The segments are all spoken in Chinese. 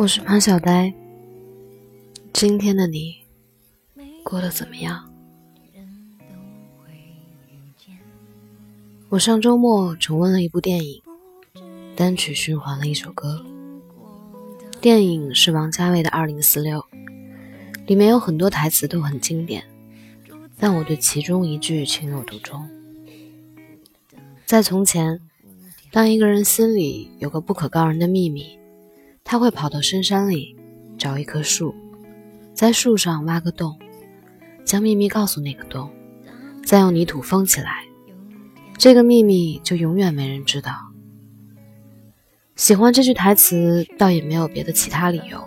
我是潘小呆。今天的你过得怎么样？我上周末重温了一部电影，单曲循环了一首歌。电影是王家卫的《二零四六》，里面有很多台词都很经典，但我对其中一句情有独钟。在从前。当一个人心里有个不可告人的秘密，他会跑到深山里找一棵树，在树上挖个洞，将秘密告诉那个洞，再用泥土封起来，这个秘密就永远没人知道。喜欢这句台词，倒也没有别的其他理由，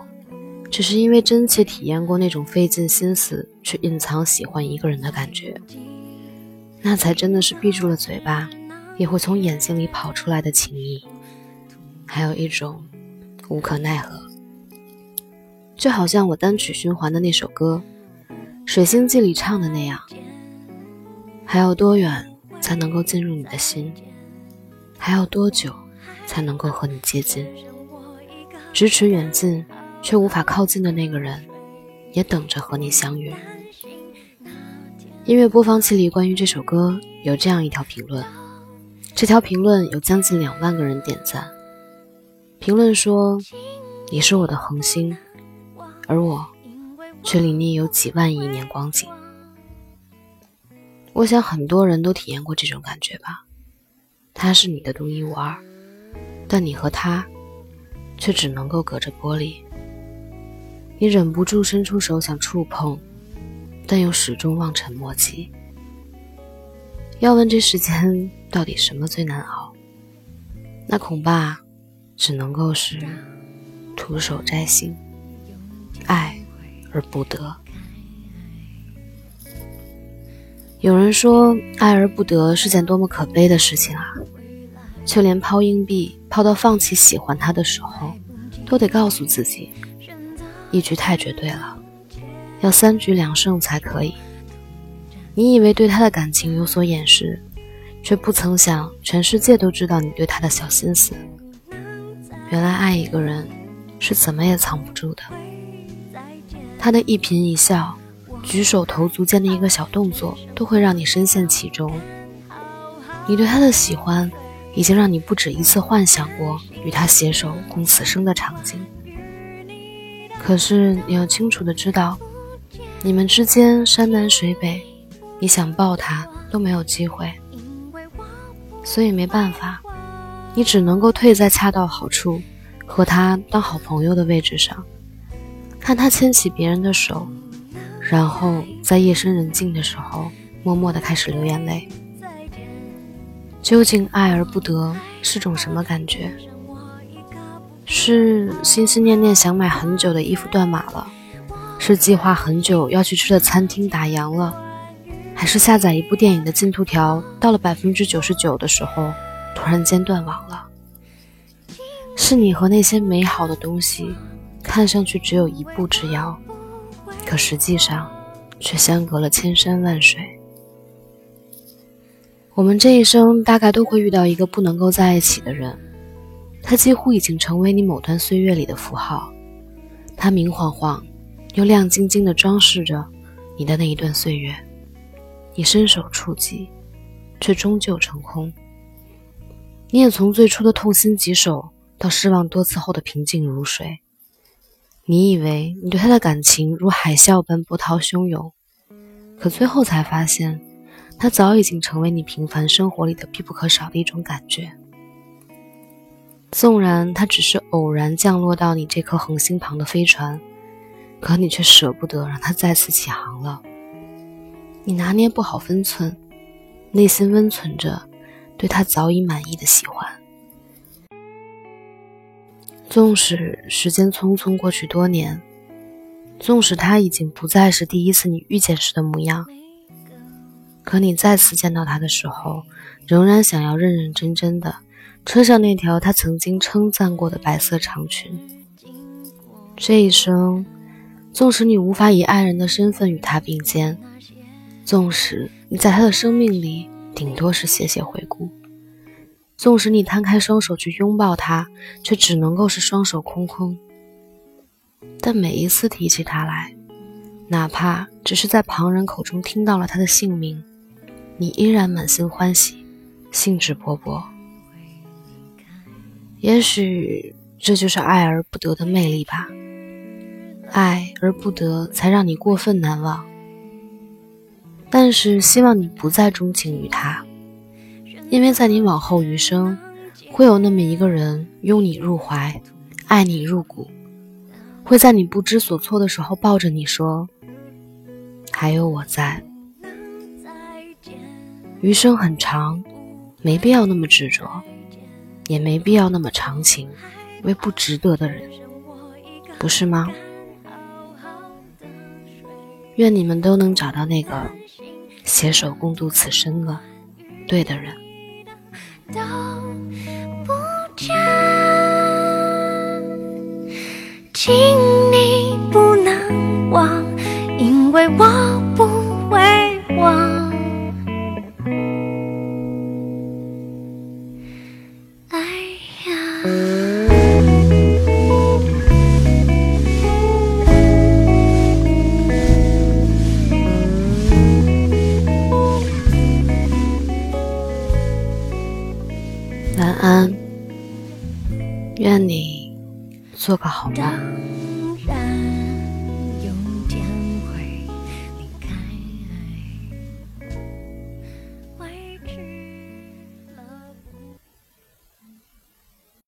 只是因为真切体验过那种费尽心思去隐藏喜欢一个人的感觉，那才真的是闭住了嘴巴。也会从眼睛里跑出来的情谊，还有一种无可奈何，就好像我单曲循环的那首歌《水星记》里唱的那样：还要多远才能够进入你的心？还要多久才能够和你接近？咫尺远近却无法靠近的那个人，也等着和你相遇。音乐播放器里关于这首歌有这样一条评论。这条评论有将近两万个人点赞。评论说：“你是我的恒星，而我却离你有几万亿年光景。”我想很多人都体验过这种感觉吧。他是你的独一无二，但你和他却只能够隔着玻璃。你忍不住伸出手想触碰，但又始终望尘莫及。要问这世间到底什么最难熬，那恐怕只能够是徒手摘星，爱而不得。有人说，爱而不得是件多么可悲的事情啊！就连抛硬币抛到放弃喜欢他的时候，都得告诉自己，一局太绝对了，要三局两胜才可以。你以为对他的感情有所掩饰，却不曾想全世界都知道你对他的小心思。原来爱一个人是怎么也藏不住的。他的一颦一笑、举手投足间的一个小动作，都会让你深陷其中。你对他的喜欢，已经让你不止一次幻想过与他携手共此生的场景。可是你要清楚的知道，你们之间山南水北。你想抱他都没有机会，所以没办法，你只能够退在恰到好处和他当好朋友的位置上，看他牵起别人的手，然后在夜深人静的时候默默的开始流眼泪。究竟爱而不得是种什么感觉？是心心念念想买很久的衣服断码了，是计划很久要去吃的餐厅打烊了。还是下载一部电影的进度条到了百分之九十九的时候，突然间断网了。是你和那些美好的东西，看上去只有一步之遥，可实际上却相隔了千山万水。我们这一生大概都会遇到一个不能够在一起的人，他几乎已经成为你某段岁月里的符号，他明晃晃又亮晶晶地装饰着你的那一段岁月。你伸手触及，却终究成空。你也从最初的痛心疾首，到失望多次后的平静如水。你以为你对他的感情如海啸般波涛汹涌，可最后才发现，他早已经成为你平凡生活里的必不可少的一种感觉。纵然他只是偶然降落到你这颗恒星旁的飞船，可你却舍不得让他再次起航了。你拿捏不好分寸，内心温存着对他早已满意的喜欢。纵使时间匆匆过去多年，纵使他已经不再是第一次你遇见时的模样，可你再次见到他的时候，仍然想要认认真真的穿上那条他曾经称赞过的白色长裙。这一生，纵使你无法以爱人的身份与他并肩。纵使你在他的生命里顶多是写写回顾，纵使你摊开双手去拥抱他，却只能够是双手空空。但每一次提起他来，哪怕只是在旁人口中听到了他的姓名，你依然满心欢喜，兴致勃勃。也许这就是爱而不得的魅力吧。爱而不得，才让你过分难忘。但是希望你不再钟情于他，因为在你往后余生，会有那么一个人拥你入怀，爱你入骨，会在你不知所措的时候抱着你说：“还有我在。”余生很长，没必要那么执着，也没必要那么长情，为不值得的人，不是吗？愿你们都能找到那个携手共度此生的对的人。请你做个好梦。